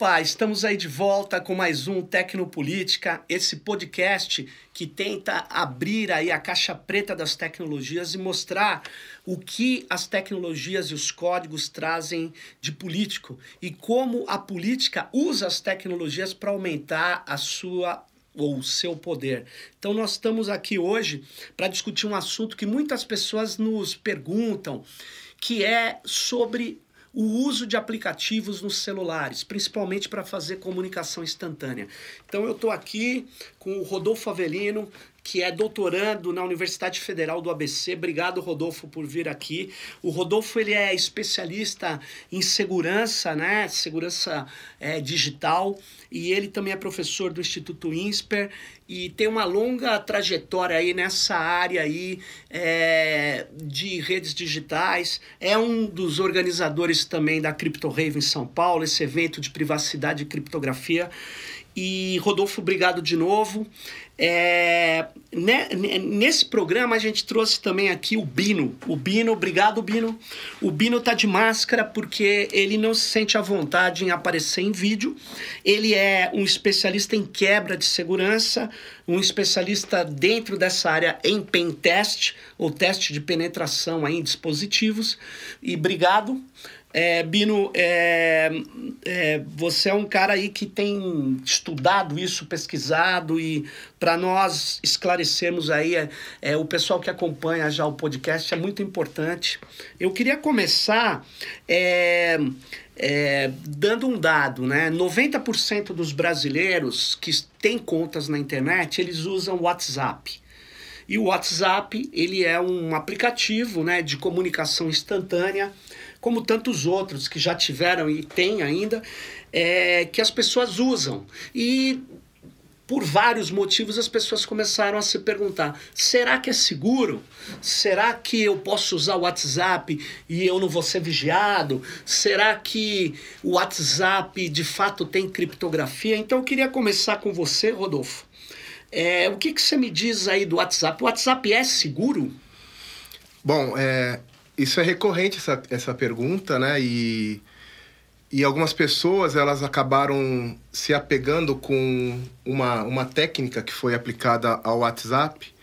Opa, estamos aí de volta com mais um Tecnopolítica, esse podcast que tenta abrir aí a caixa preta das tecnologias e mostrar o que as tecnologias e os códigos trazem de político e como a política usa as tecnologias para aumentar a sua ou o seu poder. Então nós estamos aqui hoje para discutir um assunto que muitas pessoas nos perguntam, que é sobre o uso de aplicativos nos celulares, principalmente para fazer comunicação instantânea. Então eu estou aqui com o Rodolfo Avelino, que é doutorando na Universidade Federal do ABC. Obrigado, Rodolfo, por vir aqui. O Rodolfo ele é especialista em segurança, né? Segurança é, digital e ele também é professor do Instituto INSPER e tem uma longa trajetória aí nessa área aí é, de redes digitais. É um dos organizadores também da Crypto Rave em São Paulo, esse evento de privacidade e criptografia. E Rodolfo, obrigado de novo. É, né, nesse programa a gente trouxe também aqui o Bino. O Bino, obrigado Bino. O Bino tá de máscara porque ele não se sente à vontade em aparecer em vídeo. Ele é um especialista em quebra de segurança, um especialista dentro dessa área em pen test, ou teste de penetração em dispositivos. E obrigado. É, Bino, é, é, você é um cara aí que tem estudado isso, pesquisado e para nós esclarecermos aí é, é, o pessoal que acompanha já o podcast é muito importante. Eu queria começar é, é, dando um dado, né? 90% dos brasileiros que têm contas na internet eles usam WhatsApp. E o WhatsApp ele é um aplicativo, né, de comunicação instantânea como tantos outros que já tiveram e têm ainda, é, que as pessoas usam. E por vários motivos as pessoas começaram a se perguntar: será que é seguro? Será que eu posso usar o WhatsApp e eu não vou ser vigiado? Será que o WhatsApp de fato tem criptografia? Então eu queria começar com você, Rodolfo. É, o que, que você me diz aí do WhatsApp? O WhatsApp é seguro? Bom, é, isso é recorrente, essa, essa pergunta, né? E, e algumas pessoas, elas acabaram se apegando com uma, uma técnica que foi aplicada ao WhatsApp,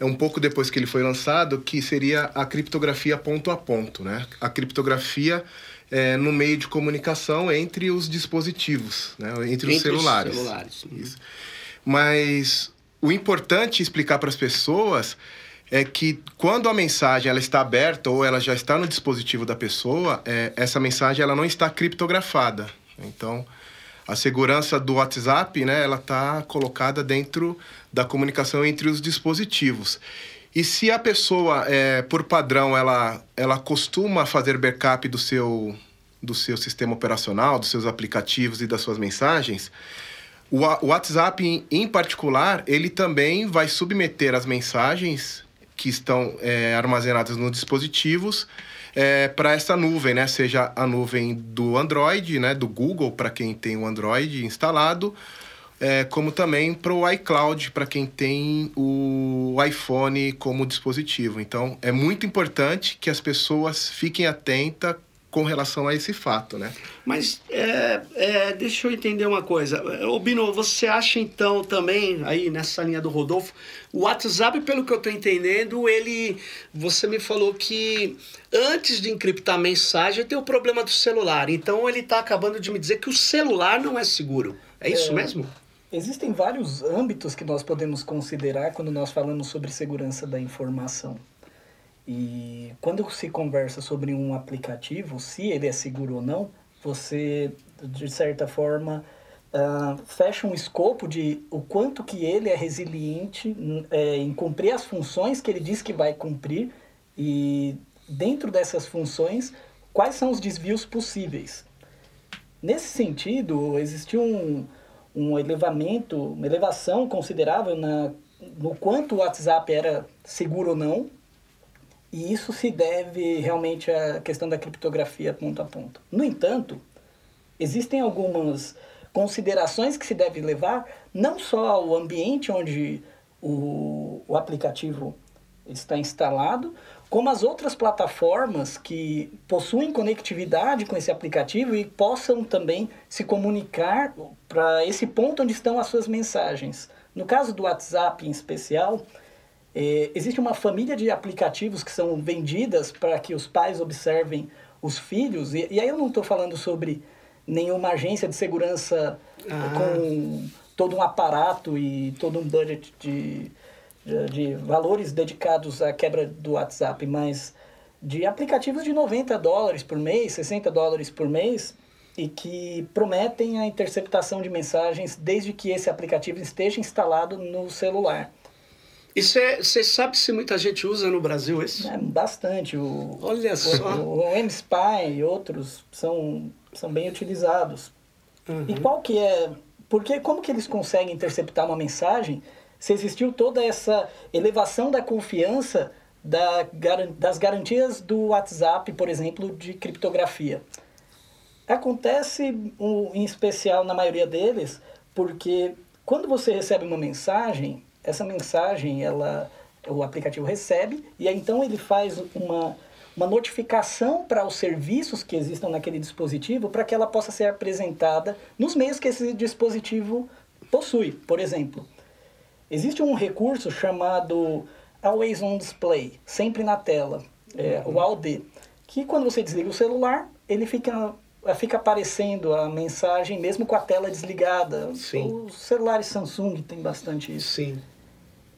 é um pouco depois que ele foi lançado, que seria a criptografia ponto a ponto, né? A criptografia é, no meio de comunicação entre os dispositivos, né? entre, entre os celulares. Os celulares. Isso. Mas o importante explicar para as pessoas é que quando a mensagem ela está aberta ou ela já está no dispositivo da pessoa, é, essa mensagem ela não está criptografada. Então, a segurança do WhatsApp, né, ela está colocada dentro da comunicação entre os dispositivos. E se a pessoa, é, por padrão, ela, ela costuma fazer backup do seu, do seu sistema operacional, dos seus aplicativos e das suas mensagens, o, WhatsApp, em particular, ele também vai submeter as mensagens que estão é, armazenadas nos dispositivos é, para essa nuvem, né? Seja a nuvem do Android, né? Do Google para quem tem o Android instalado, é, como também para o iCloud para quem tem o iPhone como dispositivo. Então, é muito importante que as pessoas fiquem atentas com relação a esse fato, né? Mas é, é, deixa eu entender uma coisa. Ô Bino, você acha então também, aí nessa linha do Rodolfo, o WhatsApp, pelo que eu estou entendendo, ele. Você me falou que antes de encriptar a mensagem tem o problema do celular. Então ele está acabando de me dizer que o celular não é seguro. É isso é, mesmo? Existem vários âmbitos que nós podemos considerar quando nós falamos sobre segurança da informação. E quando se conversa sobre um aplicativo, se ele é seguro ou não, você, de certa forma, uh, fecha um escopo de o quanto que ele é resiliente é, em cumprir as funções que ele diz que vai cumprir e dentro dessas funções, quais são os desvios possíveis. Nesse sentido, existiu um, um elevamento, uma elevação considerável na, no quanto o WhatsApp era seguro ou não, e isso se deve realmente à questão da criptografia ponto a ponto. No entanto, existem algumas considerações que se deve levar não só ao ambiente onde o, o aplicativo está instalado, como as outras plataformas que possuem conectividade com esse aplicativo e possam também se comunicar para esse ponto onde estão as suas mensagens. No caso do WhatsApp em especial, é, existe uma família de aplicativos que são vendidas para que os pais observem os filhos, e, e aí eu não estou falando sobre nenhuma agência de segurança ah. com todo um aparato e todo um budget de, de, de, valores dedicados à quebra do WhatsApp, mas de aplicativos de 90 dólares por mês, 60 dólares por mês, e que prometem a interceptação de mensagens desde que esse aplicativo esteja instalado no celular. E você sabe se muita gente usa no Brasil esse? É, bastante. O, Olha só. O, o M-Spy e outros são, são bem utilizados. Uhum. E qual que é... Porque como que eles conseguem interceptar uma mensagem se existiu toda essa elevação da confiança da, das garantias do WhatsApp, por exemplo, de criptografia? Acontece, em especial na maioria deles, porque quando você recebe uma mensagem, essa mensagem, ela, o aplicativo recebe e aí, então ele faz uma, uma notificação para os serviços que existam naquele dispositivo para que ela possa ser apresentada nos meios que esse dispositivo possui. Por exemplo, existe um recurso chamado Always on Display, sempre na tela, é, uhum. o ALD, que quando você desliga o celular, ele fica fica aparecendo a mensagem mesmo com a tela desligada. Sim. Os celulares Samsung tem bastante isso. Sim.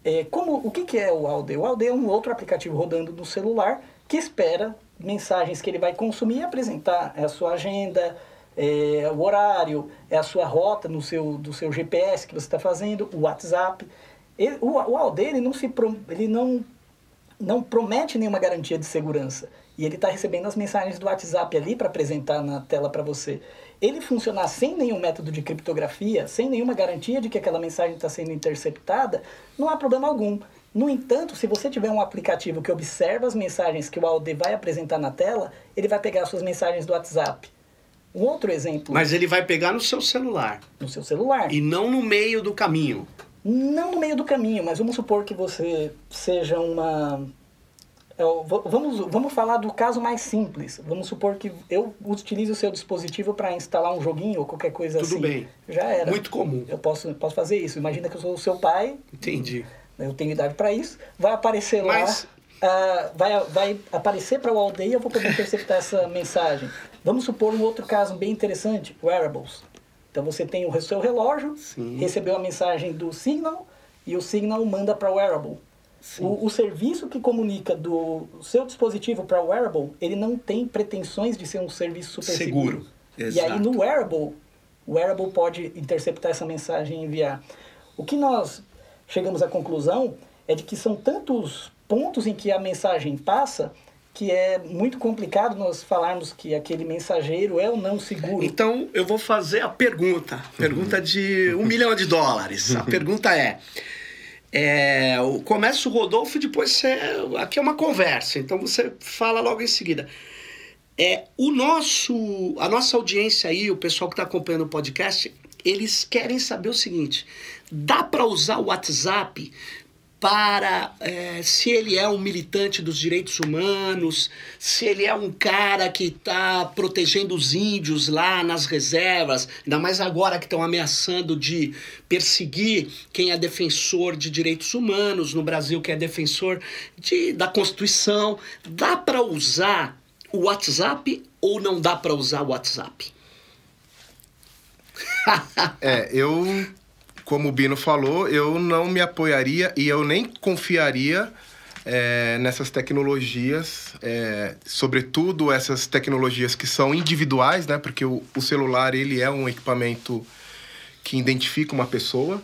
É, como, o que, que é o Alde? O Alde é um outro aplicativo rodando no celular que espera mensagens que ele vai consumir e apresentar. É a sua agenda, é o horário, é a sua rota no seu, do seu GPS que você está fazendo, o WhatsApp. Ele, o, o Alde ele não, se, ele não, não promete nenhuma garantia de segurança. E ele está recebendo as mensagens do WhatsApp ali para apresentar na tela para você ele funcionar sem nenhum método de criptografia, sem nenhuma garantia de que aquela mensagem está sendo interceptada, não há problema algum. No entanto, se você tiver um aplicativo que observa as mensagens que o AOD vai apresentar na tela, ele vai pegar suas mensagens do WhatsApp. Um outro exemplo. Mas ele vai pegar no seu celular. No seu celular. E não no meio do caminho. Não no meio do caminho, mas vamos supor que você seja uma vamos, vamos falar do caso mais simples. Vamos supor que eu utilize o seu dispositivo para instalar um joguinho ou qualquer coisa Tudo assim. Tudo bem. Já era. Muito comum. Eu posso, posso fazer isso. Imagina que eu sou o seu pai. Entendi. Eu tenho idade para isso. Vai aparecer Mas... lá. Uh, vai, vai aparecer para o aldeia e eu vou poder interceptar essa mensagem. Vamos supor um outro caso bem interessante: wearables. Então você tem o seu relógio, Sim. recebeu a mensagem do Signal e o Signal manda para o wearable. O, o, serviço que comunica do seu dispositivo para o wearable, ele não tem pretensões de ser um serviço super seguro. seguro. E aí no wearable, o wearable pode interceptar essa mensagem e enviar. O que nós chegamos à conclusão é de que são tantos pontos em que a mensagem passa que é muito complicado nós falarmos que aquele mensageiro é ou não seguro. Então eu vou fazer a pergunta, pergunta de um milhão de dólares. A pergunta é é, começa o Rodolfo depois você, aqui é uma conversa, então você fala logo em seguida. É, o nosso, a nossa audiência aí, o pessoal que está acompanhando o podcast, eles querem saber o seguinte: dá para usar o WhatsApp para é, se ele é um militante dos direitos humanos, se ele é um cara que está protegendo os índios lá nas reservas, ainda mais agora que estão ameaçando de perseguir quem é defensor de direitos humanos no Brasil, que é defensor de, da Constituição. Dá para usar o WhatsApp ou não dá para usar o WhatsApp? é, eu como o Bino falou, eu não me apoiaria e eu nem confiaria é, nessas tecnologias, é, sobretudo essas tecnologias que são individuais, né? Porque o, o celular ele é um equipamento que identifica uma pessoa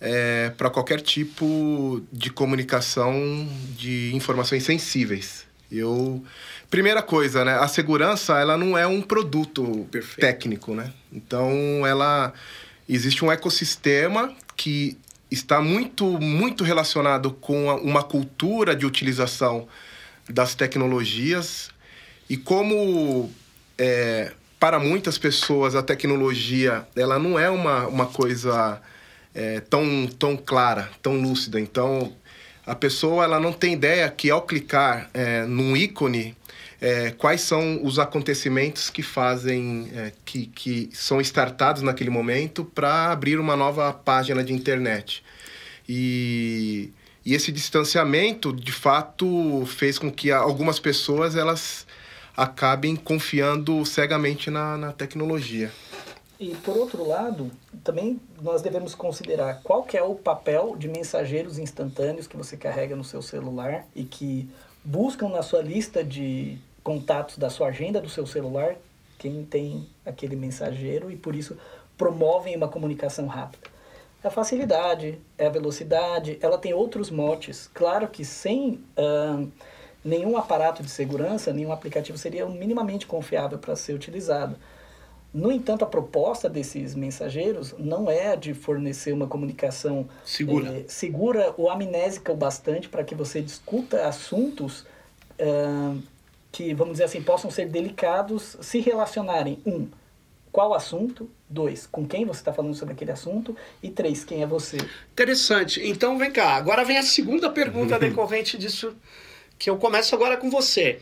é, para qualquer tipo de comunicação de informações sensíveis. Eu primeira coisa, né? A segurança ela não é um produto Perfeito. técnico, né? Então ela existe um ecossistema que está muito, muito relacionado com uma cultura de utilização das tecnologias e como é, para muitas pessoas a tecnologia ela não é uma, uma coisa é, tão, tão clara, tão lúcida. Então, a pessoa ela não tem ideia que ao clicar é, num ícone, é, quais são os acontecimentos que fazem, é, que, que são startados naquele momento para abrir uma nova página de internet. E, e esse distanciamento, de fato, fez com que algumas pessoas elas acabem confiando cegamente na, na tecnologia. E por outro lado, também nós devemos considerar qual é o papel de mensageiros instantâneos que você carrega no seu celular e que buscam na sua lista de contatos da sua agenda do seu celular quem tem aquele mensageiro e por isso promovem uma comunicação rápida. É a facilidade, é a velocidade, ela tem outros motes. Claro que sem uh, nenhum aparato de segurança, nenhum aplicativo seria minimamente confiável para ser utilizado. No entanto, a proposta desses mensageiros não é de fornecer uma comunicação segura, é, segura ou amnésica o bastante para que você discuta assuntos uh, que, vamos dizer assim, possam ser delicados se relacionarem. Um, qual assunto? Dois, com quem você está falando sobre aquele assunto? E três, quem é você? Interessante. Então, vem cá. Agora vem a segunda pergunta decorrente disso, que eu começo agora com você.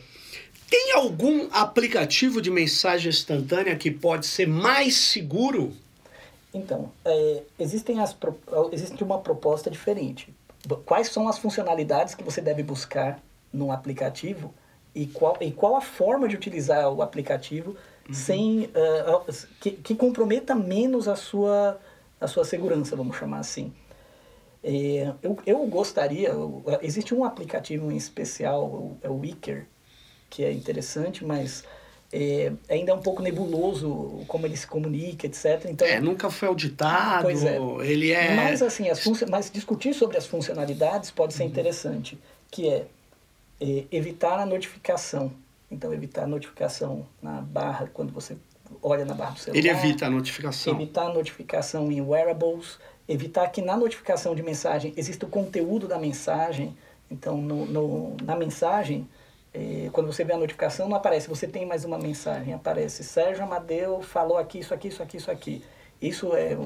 Tem algum aplicativo de mensagem instantânea que pode ser mais seguro? Então, é, existem as, existe uma proposta diferente. Quais são as funcionalidades que você deve buscar num aplicativo e qual, e qual a forma de utilizar o aplicativo uhum. sem uh, que, que comprometa menos a sua, a sua segurança, vamos chamar assim. É, eu, eu gostaria, existe um aplicativo em especial, é o Wicker, que é interessante, mas é, ainda é um pouco nebuloso como ele se comunica, etc. Então, é, nunca foi auditado, pois é. ele é... Mas, assim, as mas discutir sobre as funcionalidades pode ser uhum. interessante, que é, é, evitar a notificação. Então, evitar a notificação na barra, quando você olha na barra do celular. Ele evita a notificação. Evitar a notificação em wearables, evitar que na notificação de mensagem exista o conteúdo da mensagem. Então, no, no na mensagem é, quando você vê a notificação, não aparece, você tem mais uma mensagem, aparece Sérgio Amadeu falou aqui, isso aqui, isso aqui, isso aqui. Isso é,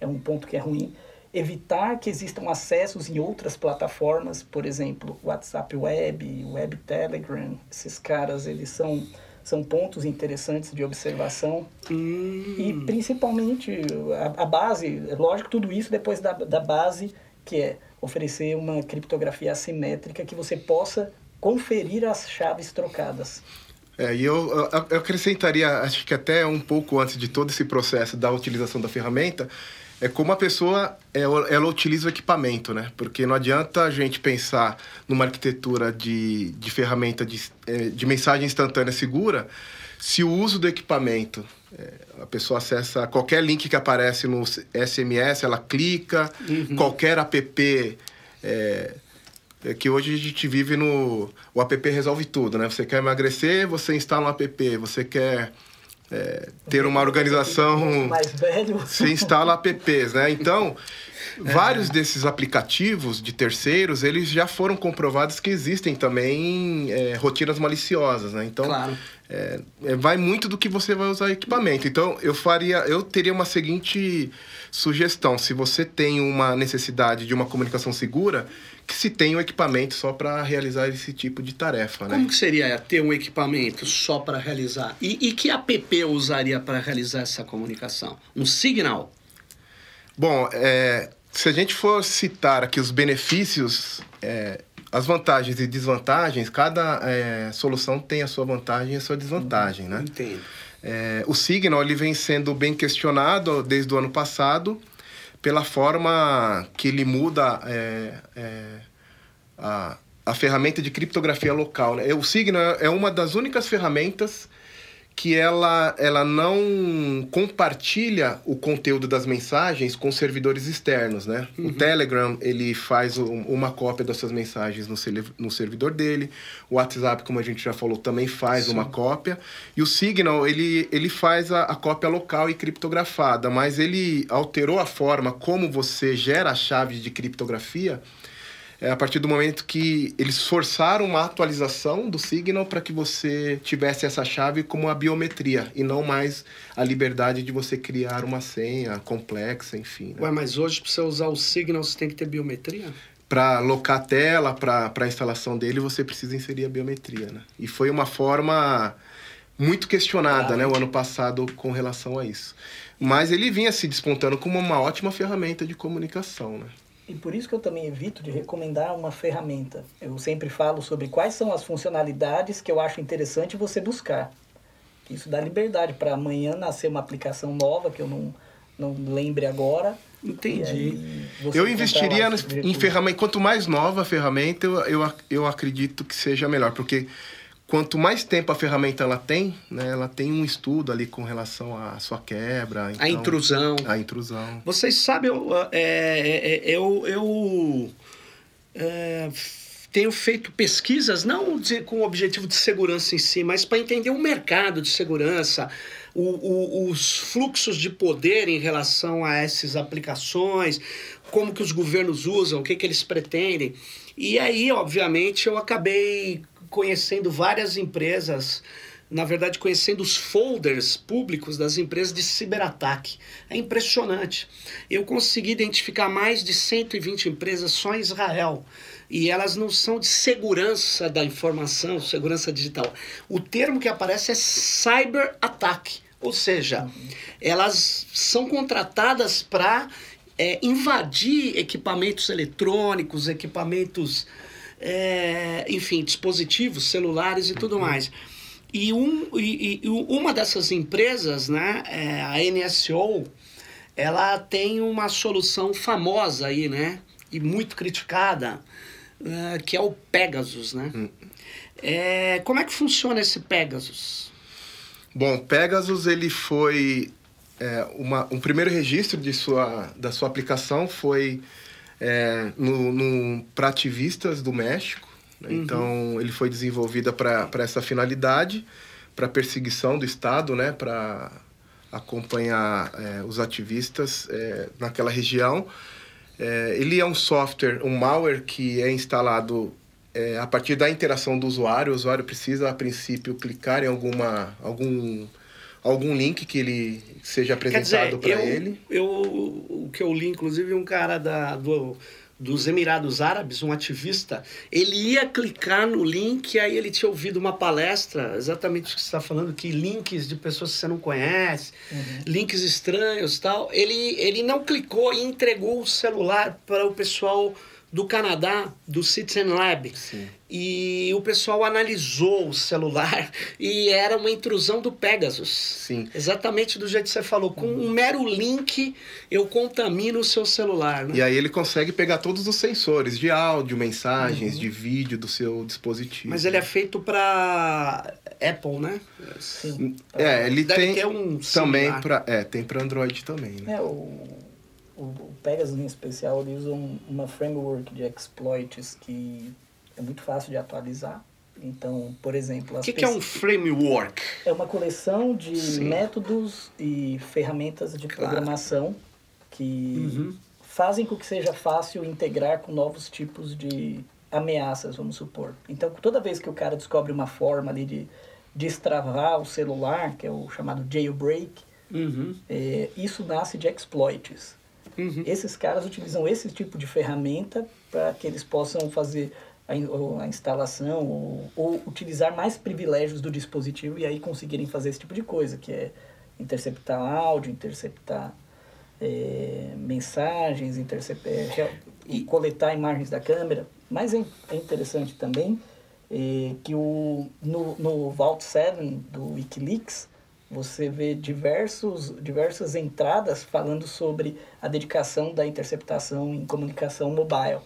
é um ponto que é ruim. Evitar que existam acessos em outras plataformas, por exemplo, WhatsApp Web, Web Telegram, esses caras, eles são, são pontos interessantes de observação. Hum. E principalmente a, a base, lógico, tudo isso depois da, da base, que é oferecer uma criptografia assimétrica que você possa conferir as chaves trocadas. É, e eu, eu acrescentaria, acho que até um pouco antes de todo esse processo da utilização da ferramenta, é como a pessoa ela, ela utiliza o equipamento, né? Porque não adianta a gente pensar numa arquitetura de, de ferramenta de, é, de mensagem instantânea segura se o uso do equipamento, é, a pessoa acessa qualquer link que aparece no SMS, ela clica, uhum. qualquer app é, é que hoje a gente vive no. O app resolve tudo, né? Você quer emagrecer, você instala um app. Você quer é, ter uma organização. Mais velho. Você instala apps, né? Então, é. vários desses aplicativos de terceiros, eles já foram comprovados que existem também é, rotinas maliciosas, né? Então, claro. É, é, vai muito do que você vai usar equipamento. Então, eu faria, eu teria uma seguinte sugestão: se você tem uma necessidade de uma comunicação segura, que se tenha um equipamento só para realizar esse tipo de tarefa. Né? Como que seria ter um equipamento só para realizar? E, e, que app usaria para realizar essa comunicação? Um Signal? Bom, é, se a gente for citar aqui os benefícios, é, as vantagens e desvantagens, cada é, solução tem a sua vantagem e a sua desvantagem, né? Entendo. É, o Signal ele vem sendo bem questionado desde o ano passado pela forma que ele muda é, é, a, a ferramenta de criptografia local. Né? O Signal é uma das únicas ferramentas que ela, ela não compartilha o conteúdo das mensagens com servidores externos, né? Uhum. O Telegram, ele faz um, uma cópia dessas mensagens no, no servidor dele. O WhatsApp, como a gente já falou, também faz Sim. uma cópia. E o Signal, ele, ele faz a, a cópia local e criptografada, mas ele alterou a forma como você gera a chave de criptografia é a partir do momento que eles forçaram uma atualização do Signal para que você tivesse essa chave como a biometria e não mais a liberdade de você criar uma senha complexa, enfim. Né? Ué, mas hoje para você usar o Signal você tem que ter biometria? para alocar a tela, para a instalação dele, você precisa inserir a biometria, né? E foi uma forma muito questionada, né, o ano passado com relação a isso. Mas ele vinha se despontando como uma ótima ferramenta de comunicação, né? E por isso que eu também evito de recomendar uma ferramenta. Eu sempre falo sobre quais são as funcionalidades que eu acho interessante você buscar. Isso dá liberdade para amanhã nascer uma aplicação nova que eu não, não lembre agora. Entendi. Eu investiria em ferramenta. Quanto mais nova a ferramenta, eu, eu, eu acredito que seja melhor, porque quanto mais tempo a ferramenta ela tem, né, ela tem um estudo ali com relação à sua quebra. Então, a intrusão. A intrusão. Vocês sabem, eu, é, é, é, eu, eu é, tenho feito pesquisas, não de, com o objetivo de segurança em si, mas para entender o mercado de segurança, o, o, os fluxos de poder em relação a essas aplicações, como que os governos usam, o que, que eles pretendem. E aí, obviamente, eu acabei conhecendo várias empresas, na verdade, conhecendo os folders públicos das empresas de ciberataque. É impressionante. Eu consegui identificar mais de 120 empresas só em Israel. E elas não são de segurança da informação, segurança digital. O termo que aparece é cyber attack. Ou seja, uhum. elas são contratadas para é, invadir equipamentos eletrônicos, equipamentos é, enfim, dispositivos celulares e tudo mais. E, um, e, e uma dessas empresas, né, é, a NSO, ela tem uma solução famosa aí, né, e muito criticada, uh, que é o Pegasus, né? Hum. É, como é que funciona esse Pegasus? Bom, Pegasus ele foi é, uma, um primeiro registro de sua, da sua aplicação foi é, no, no para ativistas do México. Né? Uhum. Então, ele foi desenvolvido para essa finalidade, para perseguição do Estado, né? para acompanhar é, os ativistas é, naquela região. É, ele é um software, um malware que é instalado é, a partir da interação do usuário. O usuário precisa, a princípio, clicar em alguma, algum algum link que ele seja apresentado para ele? Eu, o que eu li, inclusive, um cara da, do, dos Emirados Árabes, um ativista, ele ia clicar no link, aí ele tinha ouvido uma palestra, exatamente o que você está falando, que links de pessoas que você não conhece, uhum. links estranhos tal. Ele, ele não clicou e entregou o celular para o pessoal do Canadá, do Citizen Lab. Sim. E o pessoal analisou o celular e era uma intrusão do Pegasus. Sim. Exatamente do jeito que você falou. Com um mero link, eu contamino o seu celular. Né? E aí ele consegue pegar todos os sensores de áudio, mensagens, uhum. de vídeo do seu dispositivo. Mas ele é feito para Apple, né? Sim. É, ele Deve tem ter um também para é, tem para Android também, né? É, o o, Pegasus em especial ele usa um, uma framework de exploits que é muito fácil de atualizar. Então, por exemplo... O que, que, é um framework? É uma coleção de Sim. métodos e ferramentas de claro. programação que uhum. fazem com que seja fácil integrar com novos tipos de ameaças, vamos supor. Então, toda vez que o cara descobre uma forma ali de destravar o celular, que é o chamado jailbreak, uhum. é, isso nasce de exploits. Uhum. Esses caras utilizam esse tipo de ferramenta para que eles possam fazer a, a instalação ou, ou, utilizar mais privilégios do dispositivo e aí conseguirem fazer esse tipo de coisa, que é interceptar áudio, interceptar é, mensagens, interceptar, é, e coletar imagens da câmera. Mas é, é interessante também é, que o, no, no Vault 7 do Wikileaks, você vê diversos, diversas entradas falando sobre a dedicação da interceptação em comunicação mobile.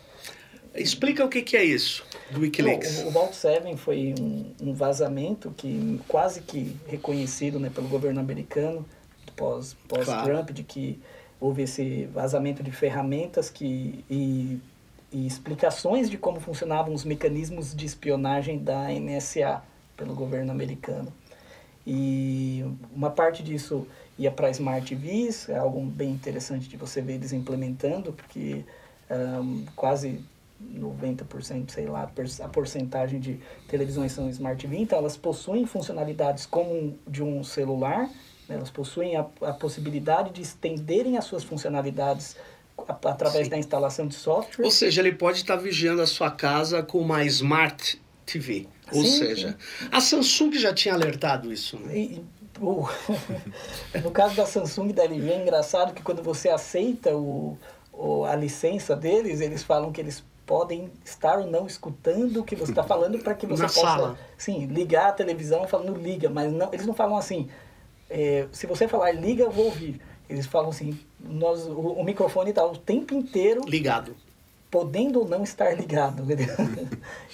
Explica o que, que é isso do Wikileaks. o, o Vault 7 foi um, um, vazamento que quase que reconhecido né, pelo governo americano pós, pós claro. De que houve esse vazamento de ferramentas que e, e explicações de como funcionavam os mecanismos de espionagem da NSA pelo governo americano. E uma parte disso ia para Smart TVs, é algo bem interessante de você ver eles implementando, porque um, quase 90%, sei lá, a porcentagem de televisões são Smart TV, então elas possuem funcionalidades como de um celular, né? elas possuem a, a possibilidade de estenderem as suas funcionalidades através Sim. da instalação de software. Ou seja, ele pode estar vigiando a sua casa com uma Smart TV. Ou sim, seja, sim. a Samsung já tinha alertado isso. Né? E, no caso da Samsung e da LG, é engraçado que quando você aceita o, o, a licença deles, eles falam que eles podem estar ou não escutando o que você está falando para que você Na possa sala. sim ligar a televisão falando liga mas não eles não falam assim é, se você falar liga eu vou ouvir eles falam assim nós o, o microfone está o tempo inteiro ligado podendo ou não estar ligado.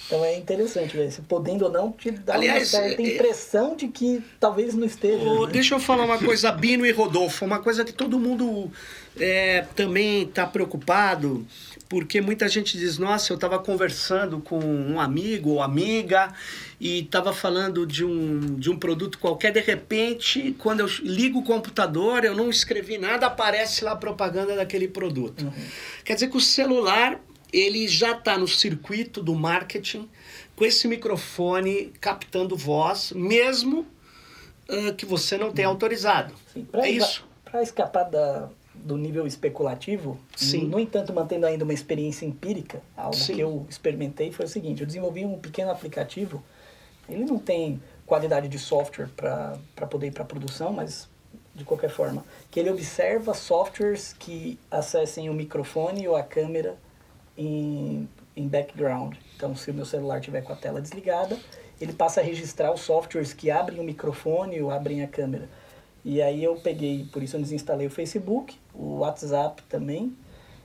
então é interessante, ver se podendo ou não te dá Aliás, uma certa é, é- impressão de que talvez não esteja. Oh, né? Deixa eu falar uma coisa, Bino e Rodolfo, uma coisa que todo mundo é, também está preocupado, porque muita gente diz, nossa, eu estava conversando com um amigo ou amiga e estava falando de um, de um produto qualquer, de repente, quando eu ligo o computador, eu não escrevi nada, aparece lá a propaganda daquele produto. Uhum. Quer dizer que o celular, ele já está no circuito do marketing, com esse microfone captando voz, mesmo uh, que você não tenha uhum. autorizado. Sim, é isso. Para escapar da, do nível especulativo, Sim. no entanto, mantendo ainda uma experiência empírica, algo Sim. que eu experimentei foi o seguinte: eu desenvolvi um pequeno aplicativo ele não tem qualidade de software para poder ir para produção, mas de qualquer forma, que ele observa softwares que acessem o microfone ou a câmera em, em background. Então, se o meu celular tiver com a tela desligada, ele passa a registrar os softwares que abrem o microfone ou abrem a câmera. E aí eu peguei, por isso eu desinstalei o Facebook, o WhatsApp também.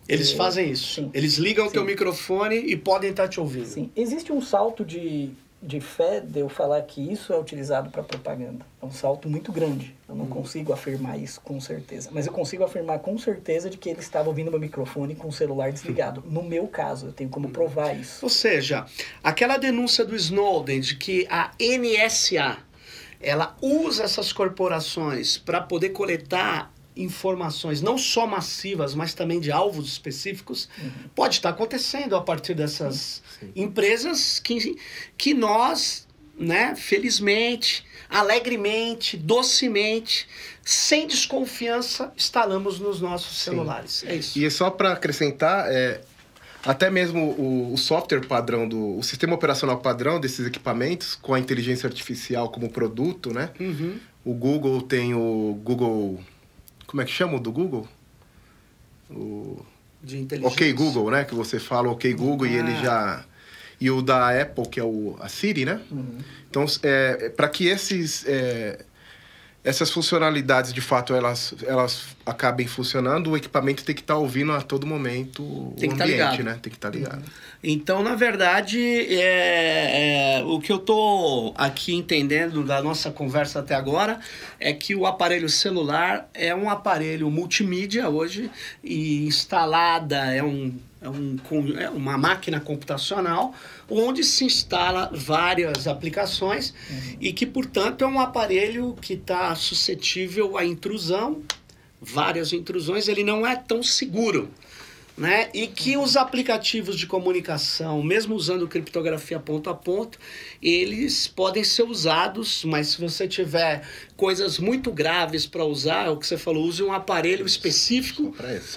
Eles fazem isso. Sim. Eles ligam o teu microfone e podem estar te ouvindo. Sim. Existe um salto de de fé de eu falar que isso é utilizado para propaganda. É um salto muito grande. Eu não hum. consigo afirmar isso com certeza. Mas eu consigo afirmar com certeza de que ele estava ouvindo meu microfone com o celular desligado. No meu caso, eu tenho como provar isso. Ou seja, aquela denúncia do Snowden de que a NSA ela usa essas corporações para poder coletar informações não só massivas, mas também de alvos específicos, uhum. pode estar acontecendo a partir dessas Sim. empresas que, que nós, né, felizmente, alegremente, docemente, sem desconfiança, instalamos nos nossos celulares. Sim. É isso. E só para acrescentar, é, até mesmo o, o, software padrão do o sistema operacional padrão desses equipamentos com a inteligência artificial como produto, né? Uhum. O Google tem o Google como é que chama o do Google? O. De inteligência. Ok Google, né? Que você fala ok Google ah. e ele ah. já. E o da Apple, que é o, a Siri, né? Uhum. Então, é, para que esses. É, essas funcionalidades de fato elas, elas acabem funcionando, o equipamento tem que estar tá ouvindo a todo momento tem o tá ambiente, tá né? Tem que estar tá ligado. Então, na verdade, é, é, o que eu estou aqui entendendo da nossa conversa até agora é que o aparelho celular é um aparelho multimídia hoje e instalada é um é, um, é uma máquina computacional onde se instala várias aplicações uhum. e que, portanto, é um aparelho que está suscetível à intrusão, várias intrusões, ele não é tão seguro né? E que os aplicativos de comunicação, mesmo usando criptografia ponto a ponto, eles podem ser usados, mas se você tiver coisas muito graves para usar, é o que você falou, use um aparelho específico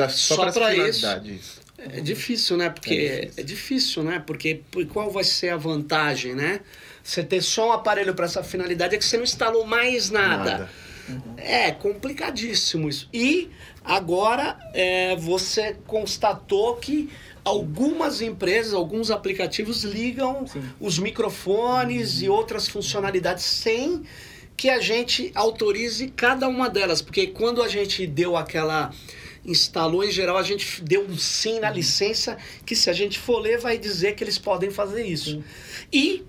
só para isso. isso. É difícil, né? Porque é difícil. é difícil, né? Porque qual vai ser a vantagem, né? Você ter só um aparelho para essa finalidade é que você não instalou mais nada. nada. Uhum. É complicadíssimo isso. E agora é, você constatou que algumas empresas, alguns aplicativos ligam Sim. os microfones uhum. e outras funcionalidades sem que a gente autorize cada uma delas. Porque quando a gente deu aquela instalou, em geral, a gente deu um sim na uhum. licença, que se a gente for ler, vai dizer que eles podem fazer isso. Sim. E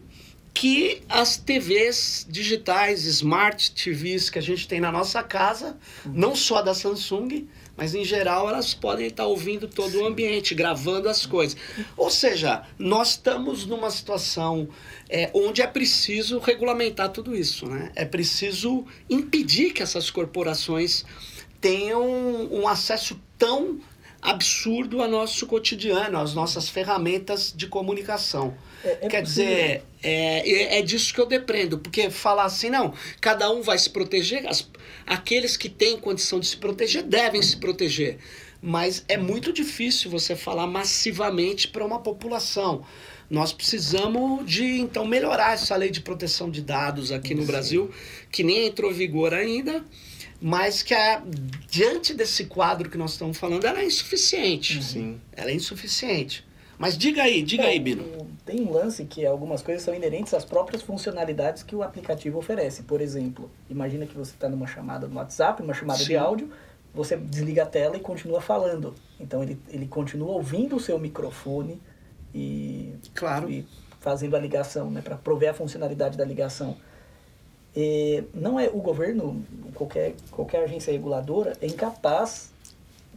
que as TVs digitais, smart TVs que a gente tem na nossa casa, não só da Samsung, mas em geral elas podem estar ouvindo todo o ambiente, gravando as coisas. Ou seja, nós estamos numa situação é, onde é preciso regulamentar tudo isso, né? É preciso impedir que essas corporações tenham um acesso tão absurdo ao nosso cotidiano, às nossas ferramentas de comunicação. É, é Quer dizer, é, é, é, disso que eu dependo, porque falar assim, não, cada um vai se proteger, as, aqueles que têm condição de se proteger devem se proteger. mas é muito difícil você falar massivamente para uma população. Nós precisamos de então melhorar essa lei de proteção de dados aqui no Sim. Brasil, que nem entrou em vigor ainda, mas que a, diante desse quadro que nós estamos falando, ela é insuficiente. Sim. Ela é insuficiente. Mas diga aí, diga é, aí, Bino. Tem um lance que algumas coisas são inerentes às próprias funcionalidades que o aplicativo oferece. Por exemplo, imagina que você está numa chamada no WhatsApp, uma chamada Sim. de áudio, você desliga a tela e continua falando. Então ele, ele continua ouvindo o seu microfone e, claro. e fazendo a ligação, né, para prover a funcionalidade da ligação. E não é o governo, qualquer, qualquer agência reguladora, é incapaz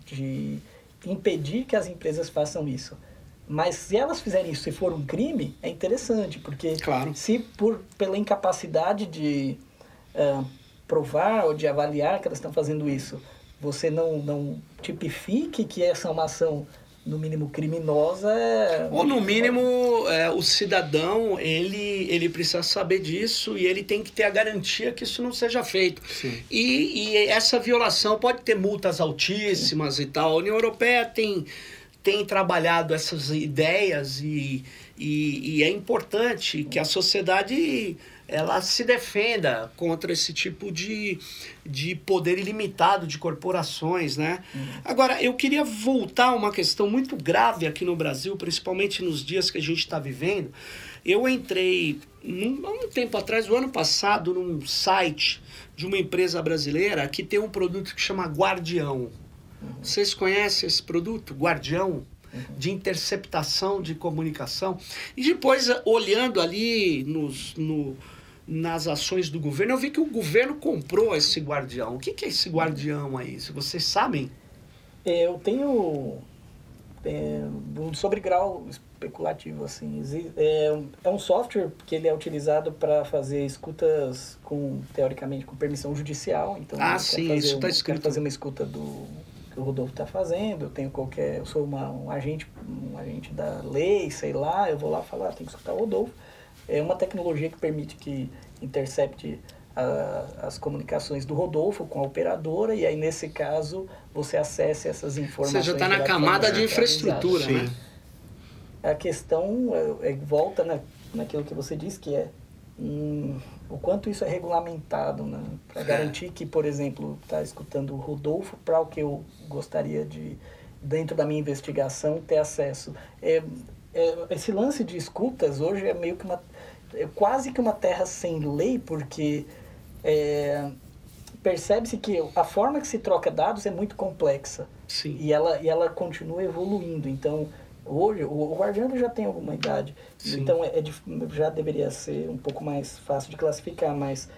de impedir que as empresas façam isso. Mas se elas fizerem isso, se for um crime, é interessante, porque claro. se por pela incapacidade de uh, provar ou de avaliar que elas estão fazendo isso, você não, não tipifique que essa é uma ação no mínimo criminosa. É Ou no mínimo é, o cidadão ele, ele precisa saber disso e ele tem que ter a garantia que isso não seja feito. E, e essa violação pode ter multas altíssimas Sim. e tal. A União Europeia tem, tem trabalhado essas ideias e, e, e é importante que a sociedade ela se defenda contra esse tipo de, de poder ilimitado de corporações, né? Uhum. Agora, eu queria voltar a uma questão muito grave aqui no Brasil, principalmente nos dias que a gente está vivendo. Eu entrei, num, um tempo atrás, no ano passado, num site de uma empresa brasileira que tem um produto que chama Guardião. Uhum. Vocês conhecem esse produto, Guardião? Uhum. de interceptação de comunicação. E depois, olhando ali nos, no, nas ações do governo, eu vi que o governo comprou esse guardião. O que, que é esse guardião aí? Se vocês sabem? É, eu tenho é, um sobre grau especulativo assim. É, é um software que ele é utilizado para fazer escutas com teoricamente com permissão judicial. Então ah sim isso está escrito. fazer uma escuta do que o Rodolfo está fazendo. Eu tenho qualquer eu sou uma, um agente um agente da lei sei lá. Eu vou lá falar tem que escutar o Rodolfo é uma tecnologia que permite que intercepte a, as comunicações do Rodolfo com a operadora e aí nesse caso você acesse essas informações. Você já está na camada de infraestrutura, né? A questão é, é, volta na, naquilo que você disse que é hum, o quanto isso é regulamentado, né? Para é. garantir que, por exemplo, está escutando o Rodolfo para o que eu gostaria de dentro da minha investigação ter acesso. É, é, esse lance de escutas hoje é meio que uma quase que uma terra sem lei, porque é, percebe-se que a forma que se troca dados é muito complexa. Sim. E ela, e ela continua evoluindo. Então, hoje, o, o guardião já tem alguma idade. Sim. Então, é, é, já deveria ser um pouco mais fácil de classificar, mas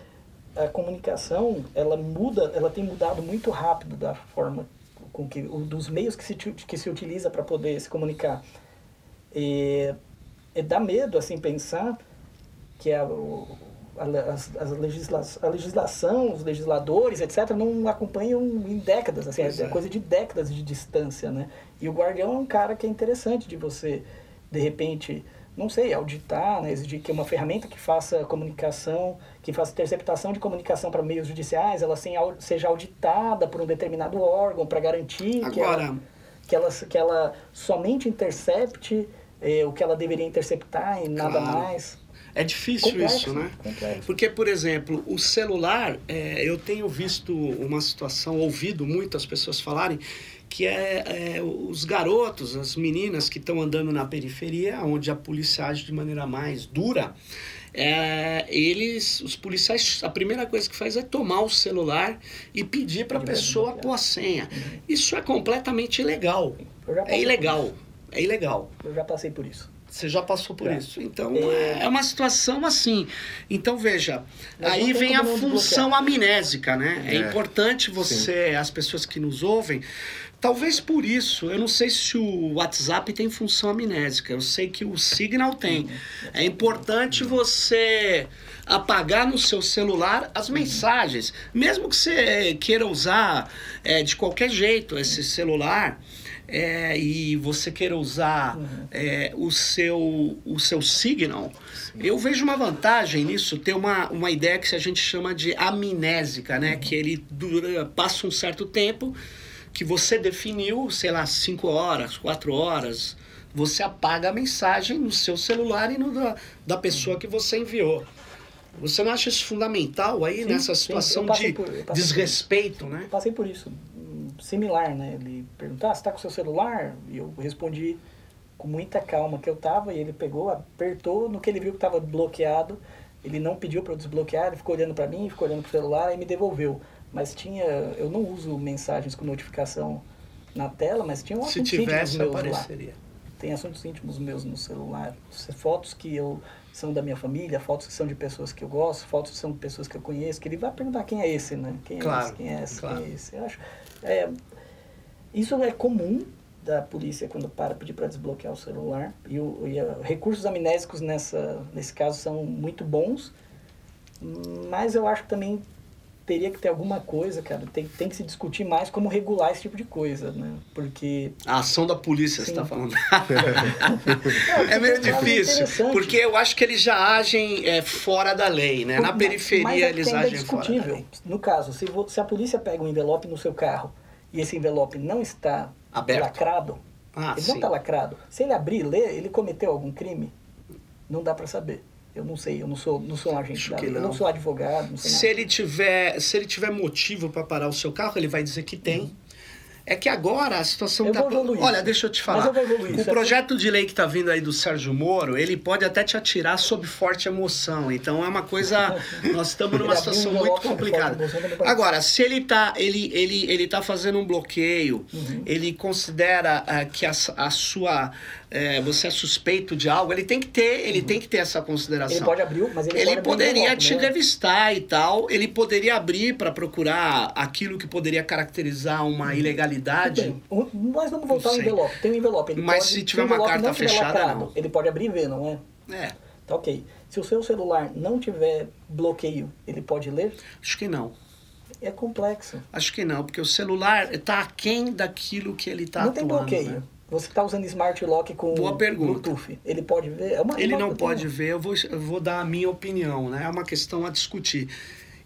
a comunicação, ela muda, ela tem mudado muito rápido da forma com que, dos meios que se, que se utiliza para poder se comunicar. E, e dá medo, assim, pensar que é o, a, as, as legisla, a legislação, os legisladores, etc., não acompanham em décadas, assim, é, é coisa de décadas de distância, né? E o guardião é um cara que é interessante de você, de repente, não sei, auditar, né? exigir que uma ferramenta que faça comunicação, que faça interceptação de comunicação para meios judiciais, ela seja auditada por um determinado órgão para garantir Agora... que, ela, que, ela, que ela somente intercepte eh, o que ela deveria interceptar e nada claro. mais. É difícil complexo, isso, né? Complexo. Porque, por exemplo, o celular, é, eu tenho visto uma situação, ouvido muitas pessoas falarem, que é, é, os garotos, as meninas que estão andando na periferia, onde a polícia age de maneira mais dura, é, eles, os policiais, a primeira coisa que faz é tomar o celular e pedir para a pessoa pôr a senha. Uhum. Isso é completamente ilegal. É ilegal. É ilegal. Eu já passei por isso. Você já passou por é. isso. Então, é... é uma situação assim. Então, veja, Mas aí vem a função amnésica, né? É, é importante você, Sim. as pessoas que nos ouvem, talvez por isso, eu não sei se o WhatsApp tem função amnésica, eu sei que o Signal tem. É importante você apagar no seu celular as mensagens. Mesmo que você queira usar é, de qualquer jeito esse celular é, e você queira usar uhum. é, o, seu, o seu signal, Sim. eu vejo uma vantagem nisso, ter uma, uma ideia que a gente chama de amnésica, né? Uhum. Que ele dura, passa um certo tempo que você definiu, sei lá, 5 horas, 4 horas, você apaga a mensagem no seu celular e no da, da pessoa que você enviou. Você não acha isso fundamental aí Sim, nessa sim, situação passei de por- desrespeito, né? Passei por isso, similar, né? Ele perguntou, ah, você tá com seu celular? E eu respondi com muita calma que eu tava, e ele pegou, apertou, no que ele viu que tava bloqueado, ele não pediu para eu desbloquear, ele ficou olhando para mim, ficou olhando pro celular e me devolveu. Mas tinha, eu não uso mensagens com notificação na tela, mas tinha um Se tivesse, lá. apareceria. Tem assuntos íntimos meus no celular, fotos que eu são da minha família, fotos que são de pessoas que eu gosto, fotos que são de pessoas que eu conheço, que ele vai perguntar quem é esse, né? Quem é Claro, esse? Quem é esse? claro. Quem é esse? Eu acho, é, isso é comum da polícia quando para pedir para desbloquear o celular. E, o, e a- recursos amnésicos nessa, nesse caso são muito bons, mas eu acho que também teria que ter alguma coisa, cara. Tem, tem que se discutir mais como regular esse tipo de coisa, né? Porque A ação da polícia, você Sim. está falando. É, É meio algo difícil, porque eu acho que eles já agem é, fora da lei, né? Na periferia mas é eles ainda é agem fora da discutível. lei. No caso, se, vo- se a polícia pega um envelope no seu carro e esse envelope não está Aberto. lacrado, Ah, ele não sim. está lacrado. Se ele abrir e ler, ele cometeu algum crime? Não dá para saber. Eu não sei, eu não sou, não sou um agente da lei, eu não. não sou advogado, não sei Se nada. ele tiver, se ele tiver motivo para parar o seu carro, ele vai dizer que tem. É que agora a situação Eu tá. evoluir Olha, deixa eu te falar. eu evoluir o projeto de lei que tá vindo aí do Sérgio Moro, ele pode até te atirar sob forte emoção. Então é uma coisa. Nós estamos numa um situação muito complicada. Agora, se ele tá, ele, ele, ele tá fazendo um bloqueio, Uhum. ele considera ah, que a, a sua. Eh, você é suspeito de algo, ele tem que ter, ele tem que ter essa consideração. Ele pode abrir, mas ele, Ele pode poderia envelope, te né? revistar e tal, ele poderia abrir para procurar aquilo que poderia caracterizar uma ilegalidade. Tudo bem. Mas vamos voltar ao envelope. Tem um envelope. Ele Mas pode, se tiver uma carta fechada, não. Ele pode abrir e ver, não é? É, Tá ok. Se o seu celular não tiver bloqueio, ele pode ler? acho que não. É complexo. Acho que não, porque o celular está aquém daquilo que ele está não tem atuando. bloqueio. né? Você está usando Smart Lock com Boa pergunta. Bluetooth. Ele pode ver? É uma, Ele uma- não pode tenho- ver, eu vou, eu vou dar a minha opinião, né? É uma questão a discutir.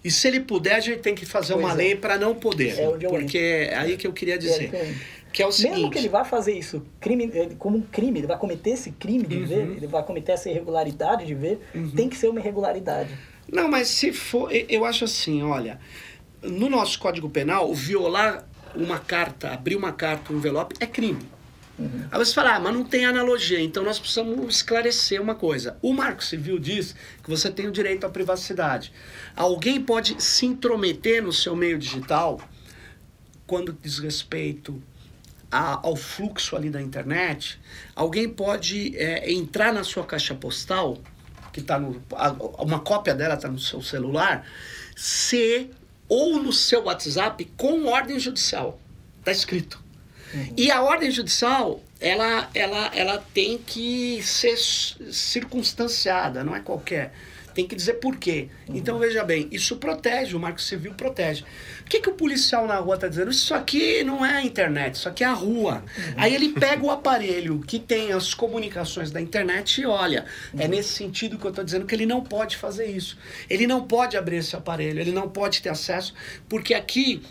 E se ele puder, a gente tem que fazer Pois uma é. lei para não poder. É onde eu porque é aí que eu queria É, dizer. então, Que é o Mesmo que seguinte. ele vá fazer isso crime, ele- como um crime, ele vai cometer esse crime de Uhum. ver, ele vai cometer essa irregularidade de ver, tem que ser uma irregularidade. Não, mas se for. Eu acho assim, olha. No nosso Código Penal, violar uma carta, abrir uma carta, um envelope, é crime. Aí você fala, ah, mas não tem analogia, então nós precisamos esclarecer uma coisa. O Marco Civil diz que você tem o direito à privacidade. Alguém pode se intrometer no seu meio digital quando diz respeito a- ao fluxo ali da internet, alguém pode é, entrar na sua caixa postal, que está no. a- uma cópia dela está no seu celular, se ou no seu WhatsApp com ordem judicial. Está escrito. E a ordem judicial, ela, ela, ela tem que ser circunstanciada, não é qualquer. Tem que dizer por quê. Então, veja bem, isso protege, o Marco Civil protege. O que, que o policial na rua está dizendo? Isso aqui não é a internet, isso aqui é a rua. Aí ele pega o aparelho que tem as comunicações da internet e olha. É nesse sentido que eu estou dizendo que ele não pode fazer isso. Ele não pode abrir esse aparelho, ele não pode ter acesso, porque aqui,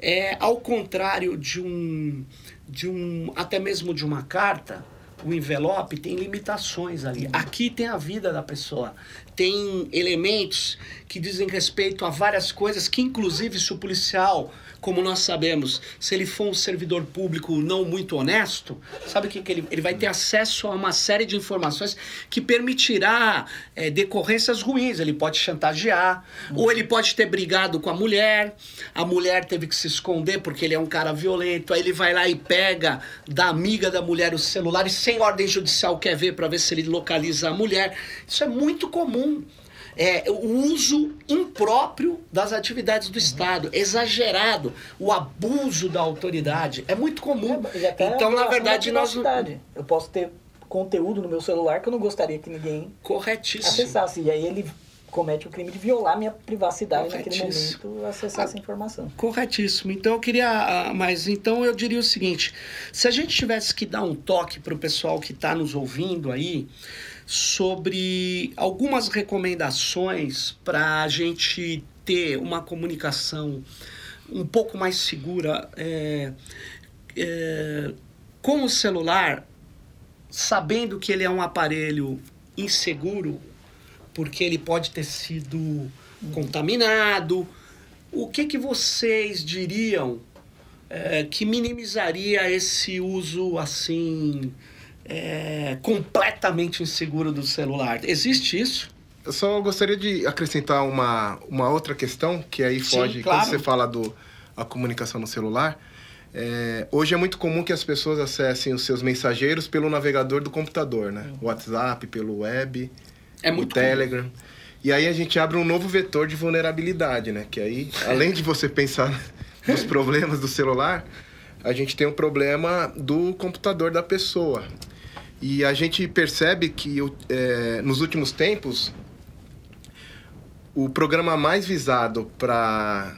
é, ao contrário de um, de um, até mesmo de uma carta, o envelope tem limitações ali. Aqui tem a vida da pessoa. Tem elementos que dizem respeito a várias coisas que, inclusive, se o policial, como nós sabemos, se ele for um servidor público não muito honesto, sabe o que, que ele, ele vai ter acesso a uma série de informações que permitirá é, decorrências ruins. Ele pode chantagear, ou ele pode ter brigado com a mulher, a mulher teve que se esconder porque ele é um cara violento, aí ele vai lá e pega da amiga da mulher o celular e sem ordem judicial quer ver para ver se ele localiza a mulher. Isso é muito comum. É, o uso impróprio das atividades do Estado, exagerado, o abuso da autoridade, é muito comum. É, Então, na verdade, da nós. Eu posso ter conteúdo no meu celular que eu não gostaria que ninguém Corretíssimo. acessasse. E aí ele comete o crime de violar minha privacidade naquele momento, acessar essa informação. Corretíssimo. Então eu queria, ah, mas então eu diria o seguinte: se a gente tivesse que dar um toque para o pessoal que está nos ouvindo aí sobre algumas recomendações para a gente ter uma comunicação um pouco mais segura é, é, com o celular, sabendo que ele é um aparelho inseguro, porque ele pode ter sido contaminado. O que, que vocês diriam é, que minimizaria esse uso assim é, completamente inseguro do celular? Existe isso? Eu só gostaria de acrescentar uma, uma outra questão, que aí foge, Sim, claro. quando você fala do a comunicação no celular. É, hoje é muito comum que as pessoas acessem os seus mensageiros pelo navegador do computador, né? WhatsApp, pelo web, É o muito comum. Telegram. E aí a gente abre um novo vetor de vulnerabilidade, né? Que aí, além de você pensar nos problemas do celular, a gente tem um problema do computador da pessoa. E a gente percebe que o- é, nos últimos tempos o programa mais visado para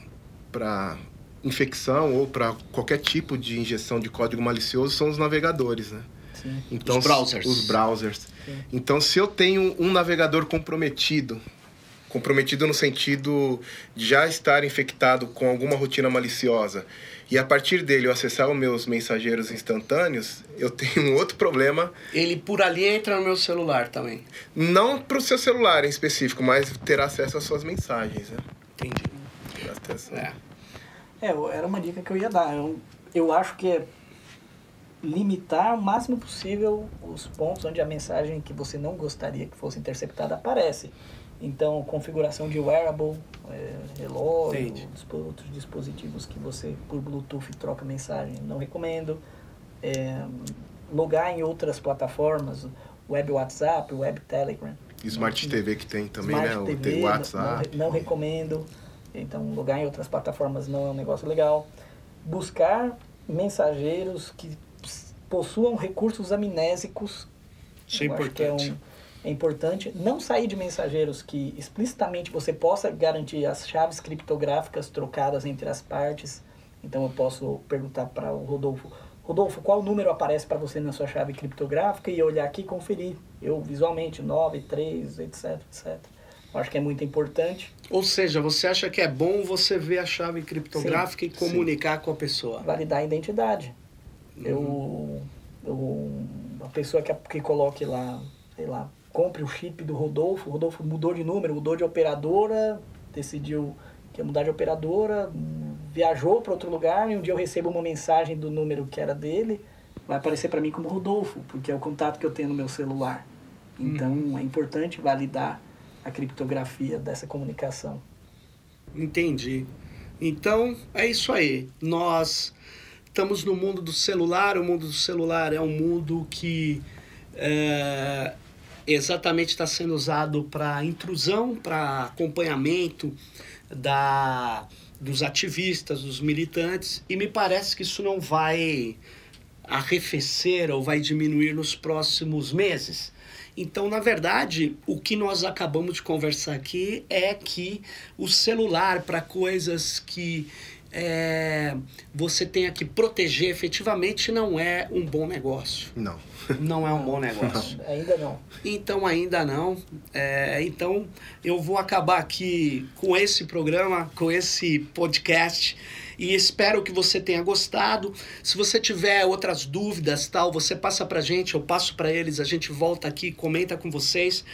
para infecção ou para qualquer tipo de injeção de código malicioso são os navegadores, né? Sim. Então, Os browsers. Os browsers. Sim. Então, se eu tenho um navegador comprometido, comprometido no sentido de já estar infectado com alguma rotina maliciosa, e a partir dele eu acessar os meus mensageiros instantâneos, eu tenho um outro problema, Ele por ali entra no meu celular também. não para o seu celular em específico, mas ter acesso às suas mensagens, né? Entendi. Ter acesso- É. É, era uma dica que eu ia dar. Eu, eu acho que é limitar o máximo possível os pontos onde a mensagem que você não gostaria que fosse interceptada aparece. Então, configuração de wearable, é, relógio, Entendi. outros dispositivos que você, por Bluetooth, troca mensagem, não recomendo. É, logar em outras plataformas, web WhatsApp, web Telegram. Smart TV que tem também, Smart né? O- TV, Tem WhatsApp. Não, não recomendo. Então, logar em outras plataformas não é um negócio legal. Buscar mensageiros que possuam recursos amnésicos. Isso é é, importante. um, é importante. Não sair de mensageiros que explicitamente você possa garantir as chaves criptográficas trocadas entre as partes. Então, eu posso perguntar para o Rodolfo. Rodolfo, qual número aparece para você na sua chave criptográfica? E eu olhar aqui e conferir. Eu visualmente, 9, 3, etc, etc. Eu acho que é muito importante. Ou seja, você acha que é bom você ver a chave criptográfica e comunicar com a pessoa. validar a identidade. Uhum. Eu, eu, a pessoa que, que coloque lá, sei lá, compre o chip do Rodolfo, o Rodolfo mudou de número, mudou de operadora, decidiu que ia mudar de operadora, hum, viajou para outro lugar e um dia eu recebo uma mensagem do número que era dele, vai aparecer para mim como Rodolfo, porque é o contato que eu tenho no meu celular. Então Uhum. é importante validar a criptografia dessa comunicação. Entendi. Então, é isso aí. Nós estamos no mundo do celular. O mundo do celular é um mundo que é, exatamente está sendo usado para intrusão, para acompanhamento da, dos ativistas, dos militantes, e me parece que isso não vai arrefecer ou vai diminuir nos próximos meses. Então, na verdade, o que nós acabamos de conversar aqui é que o celular, para coisas que é, você tenha que proteger efetivamente, não é um bom negócio. Não. Não é um bom negócio. Ainda não. Então ainda não. É, então eu vou acabar aqui com esse programa, com esse podcast e espero que você tenha gostado. Se você tiver outras dúvidas, tal, você passa pra gente, eu passo pra eles, a gente volta aqui, comenta com vocês.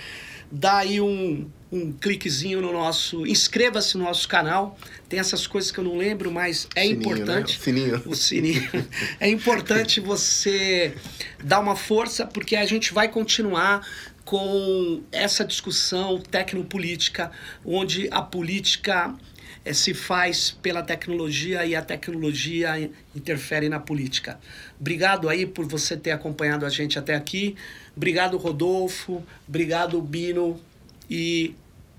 Dá aí um, um cliquezinho no nosso. Inscreva-se no nosso canal. Tem essas coisas que eu não lembro, mas é Sininho, importante Né? Sininho. o sininho. É importante você dar uma força, porque a gente vai continuar com essa discussão tecnopolítica, onde a política eh, se faz pela tecnologia e a tecnologia interfere na política. Obrigado aí por você ter acompanhado a gente até aqui. Obrigado, Rodolfo. Obrigado, Bino. E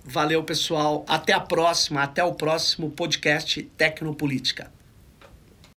valeu, pessoal. Até a próxima, até o próximo podcast Tecnopolítica.